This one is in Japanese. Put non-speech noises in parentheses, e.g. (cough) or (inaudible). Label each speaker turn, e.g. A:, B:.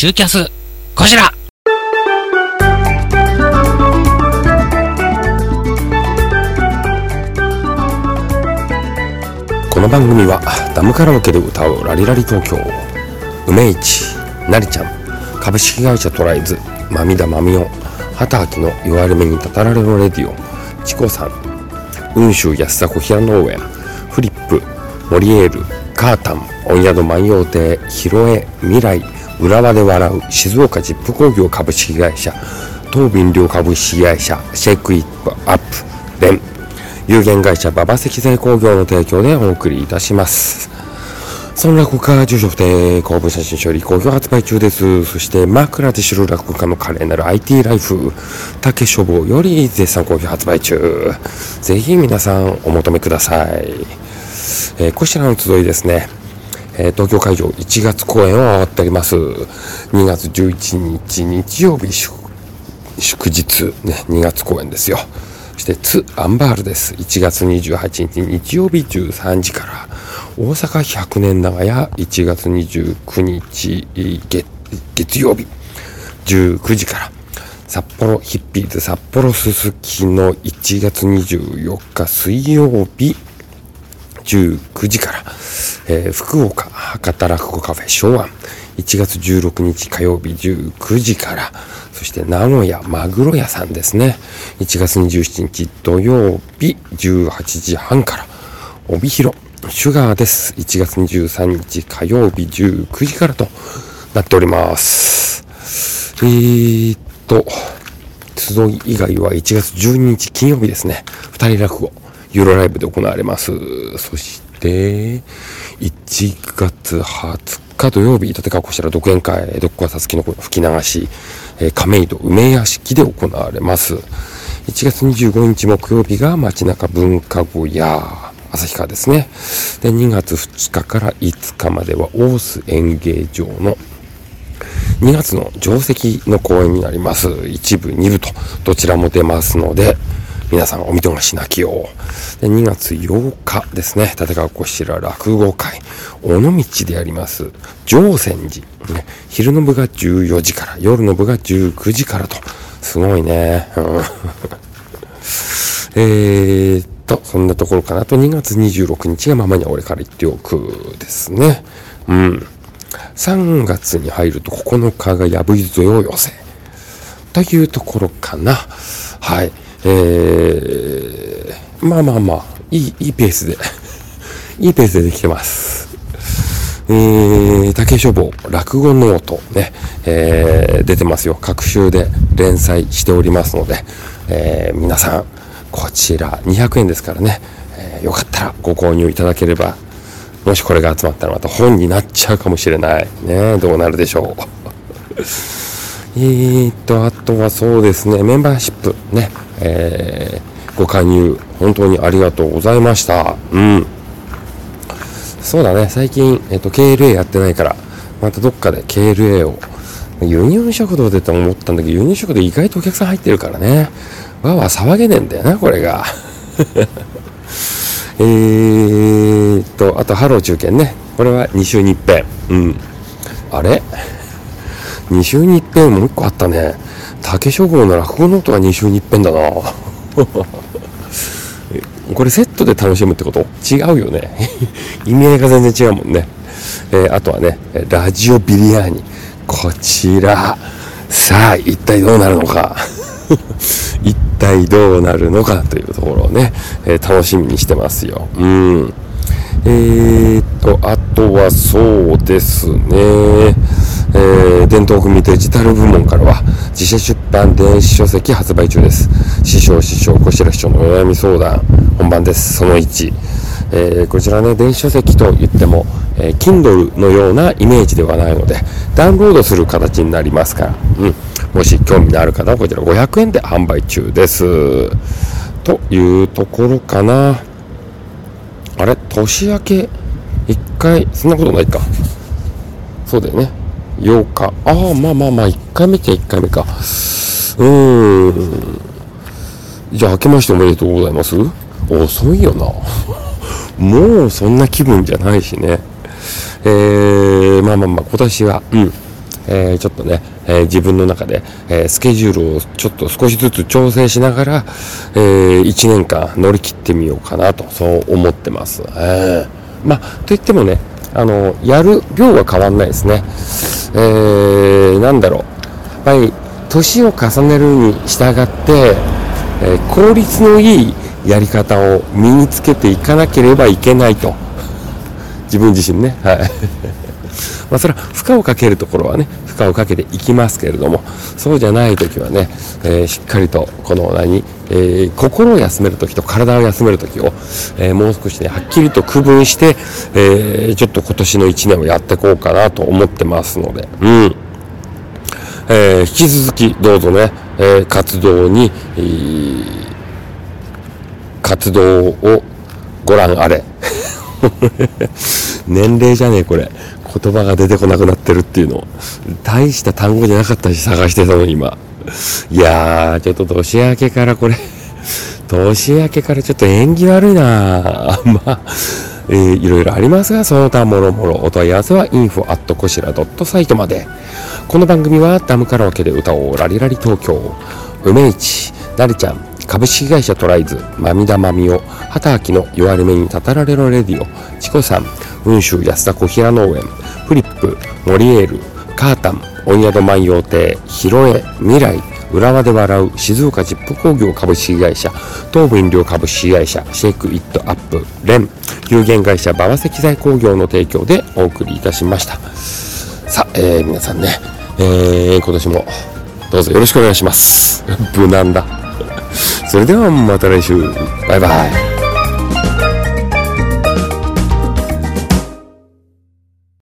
A: シューキャス、こちら。
B: この番組はダムカラオケで歌うラリラリ東京。梅市なりちゃん。株式会社トライズまみだまみお。畑明の言われ目にたたられのレディオ。チコさん。雲州安迫平農園。フリップモリエール。カータン御宿万葉亭広江未来。浦和で笑う静岡ジップ工業株式会社東便寮株式会社シェイクイップアップレン有限会社馬場石材工業の提供でお送りいたします。そんな落語家、住所不定、公文写真処理、好評発売中です。そして、枕で知る落語家の華麗なる IT ライフ、竹書房より絶賛好評発売中。ぜひ皆さんお求めください。えーこちらの集いですね。え東京会場1月公演を終わっております。2月11日日曜日祝祝日、ね、2月公演ですよ。そして、ツ・アンバールです。1月28日日曜日13時から、大阪100年長屋1月29日月月曜日19時から、札幌ヒッピーズ札幌すすきの1月24日水曜日19時から、えー福岡博多落語カフェ昭和1月16日火曜日19時からそして名古屋マグロ屋さんですね1月27日土曜日18時半から帯広シュガーです1月23日火曜日19時からとなっておりますえーっと集い以外は1月12日金曜日ですね。二人落語、ユーロライブで行われます。そして、1月20日土曜日、立川こちら独演会、独川さつきの吹き流し、え亀戸梅屋敷で行われます。1月25日木曜日が街中文化小屋、旭川ですね。で、2月2日から5日までは大須演芸場の2月の定石の公演になります。一部、二部と、どちらも出ますので、皆さんお見逃しなきよう。で2月8日ですね、立川こしら落語会、尾道でやります、上泉寺。ね、昼の部が14時から、夜の部が19時からと、すごいね。うん (laughs) えーっと、そんなところかな。と2月26日がママに俺から言っておくですね。うん。3月に入ると9日がやぶいぞよ寄せ。というところかな。はい。えー、まあまあまあ、いい、いいペースで、(laughs) いいペースでできてます。えー、竹書房、落語ノートね、えー、出てますよ。各週で連載しておりますので、えー、皆さん、こちら200円ですからね、えーよかったらご購入いただければ、もしこれが集まったらまた本になっちゃうかもしれない。ねどうなるでしょう。(laughs) えーっと、あとはそうですね、メンバーシップね、えーご加入、本当にありがとうございました。うん。そうだね、最近、えっと、KLA やってないから、またどっかで KLA を、輸入食堂でって思ったんだけど、輸入食堂意外とお客さん入ってるからね、わわ騒げねえんだよな、これが。(laughs) えっと、あと、ハロー中堅ね。これは2週に一遍。うん。あれ ?2 週に一遍もう一個あったね。竹書房の落語ノートは2週に一遍だな。(laughs) これセットで楽しむってこと？違うよね。意味合いが全然違うもんね。えーあとはね、ラジオビリヤーニ。こちら。さあ、一体どうなるのか？(laughs) 一体どうなるのかというところをね、えー楽しみにしてますよ。うん。えー、っと、あとはそうですね、えー、伝統組デジタル部門からは、自社出版電子書籍発売中です。師匠、師匠、こしら師匠のお悩み相談、本番です。その1。えーこちらね、電子書籍と言っても、えー Kindle のようなイメージではないので、ダウンロードする形になりますから、うん。もし興味のある方はこちら500円で販売中です。というところかな。あれ？年明け？一回、そんなことないか。そうだよね。8日。ああ、まあまあまあ、1回目っちゃ1回目か。うーん。じゃあ、明けましておめでとうございます？遅いよな。(laughs) もうそんな気分じゃないしね。えー、まあまあまあ、今年は、うん。えー、ちょっとね、えー、自分の中で、えー、スケジュールをちょっと少しずつ調整しながら、えー、1年間乗り切ってみようかなと、そう思ってます。えー、まあ、といってもね、あの、やる量は変わんないですね。えー、なんだろう。やっぱり、年を重ねるに従って、えー、効率のいいやり方を身につけていかなければいけないと。自分自身ね。はい。まあ、それは負荷をかけるところはね、負荷をかけていきますけれども、そうじゃない時はね、えー、しっかりと、この何、えー、心を休める時と体を休める時を、えー、もう少しね、はっきりと区分して、えちょっと今年の1年をやっていこうかなと思ってますので、うん。え引き続きどうぞね、え活動に、え活動をご覧あれ。(laughs) 年齢じゃねえ、これ。言葉が出てこなくなってるっていうの。大した単語じゃなかったし、探してたの今。いやー、ちょっと年明けからこれ、年明けからちょっと縁起悪いなまあ、えー、いろいろありますが、その他もろもろお問い合わせは info at こしら .site まで。この番組はダムカラオケで歌おうラリラリ東京、梅市、なりちゃん、株式会社トライズ、まみだまみお、畑明の弱り目にたたられろレディオ、チコさん、雲州安田小平農園、フリップ、モリエール、カータン、温宿万葉亭、ヒロエ、未来、浦和で笑う静岡ジップ工業株式会社、東武飲料株式会社、シェイクイットアップ、レン、有限会社馬場石材工業の提供でお送りいたしました。さあ、えー、皆さんね、えー、今年もどうぞよろしくお願いします。無難だ。それではまた来週。バイバイ。